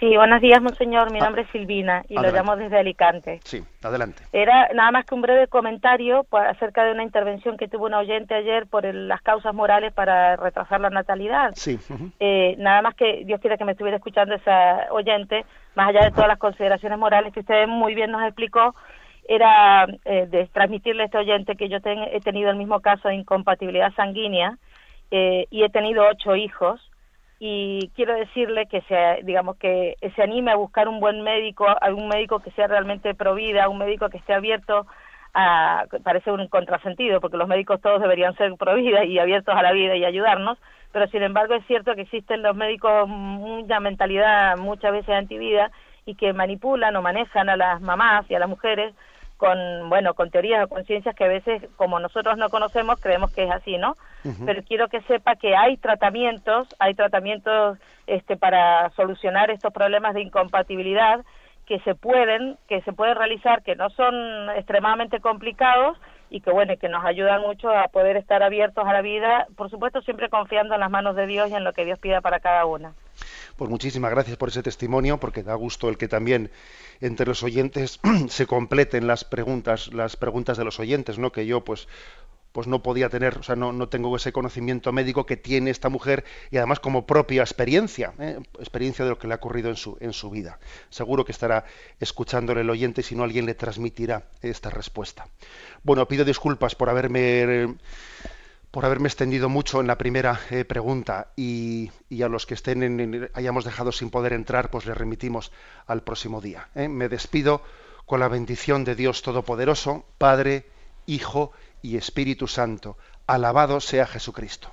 Sí, buenos días, monseñor. Mi ah, nombre es Silvina y lo llamo desde Alicante. Sí, adelante. Era nada más que un breve comentario acerca de una intervención que tuvo un oyente ayer por las causas morales para retrasar la natalidad. Sí. Eh, nada más que Dios quiera que me estuviera escuchando esa oyente, más allá de todas las consideraciones morales que usted muy bien nos explicó, era eh, de transmitirle a este oyente que yo he tenido el mismo caso de incompatibilidad sanguínea eh, y he tenido ocho hijos y quiero decirle que se digamos que se anime a buscar un buen médico algún médico que sea realmente provida un médico que esté abierto a parece un contrasentido porque los médicos todos deberían ser provida y abiertos a la vida y ayudarnos pero sin embargo es cierto que existen los médicos una mentalidad muchas veces antivida y que manipulan o manejan a las mamás y a las mujeres con, bueno, con teorías o conciencias que a veces, como nosotros no conocemos, creemos que es así, ¿no? Pero quiero que sepa que hay tratamientos, hay tratamientos este, para solucionar estos problemas de incompatibilidad que se pueden, que se pueden realizar, que no son extremadamente complicados y que bueno, que nos ayudan mucho a poder estar abiertos a la vida, por supuesto siempre confiando en las manos de Dios y en lo que Dios pida para cada una. Pues muchísimas gracias por ese testimonio, porque da gusto el que también entre los oyentes se completen las preguntas, las preguntas de los oyentes, ¿no? Que yo pues pues no podía tener, o sea, no, no, tengo ese conocimiento médico que tiene esta mujer y además como propia experiencia, ¿eh? experiencia de lo que le ha ocurrido en su, en su vida. Seguro que estará escuchándole el oyente, si no alguien le transmitirá esta respuesta. Bueno, pido disculpas por haberme por haberme extendido mucho en la primera eh, pregunta y, a los que estén en, hayamos dejado sin poder entrar, pues les remitimos al próximo día. ¿eh? Me despido con la bendición de Dios Todopoderoso, Padre, Hijo y Espíritu Santo. Alabado sea Jesucristo.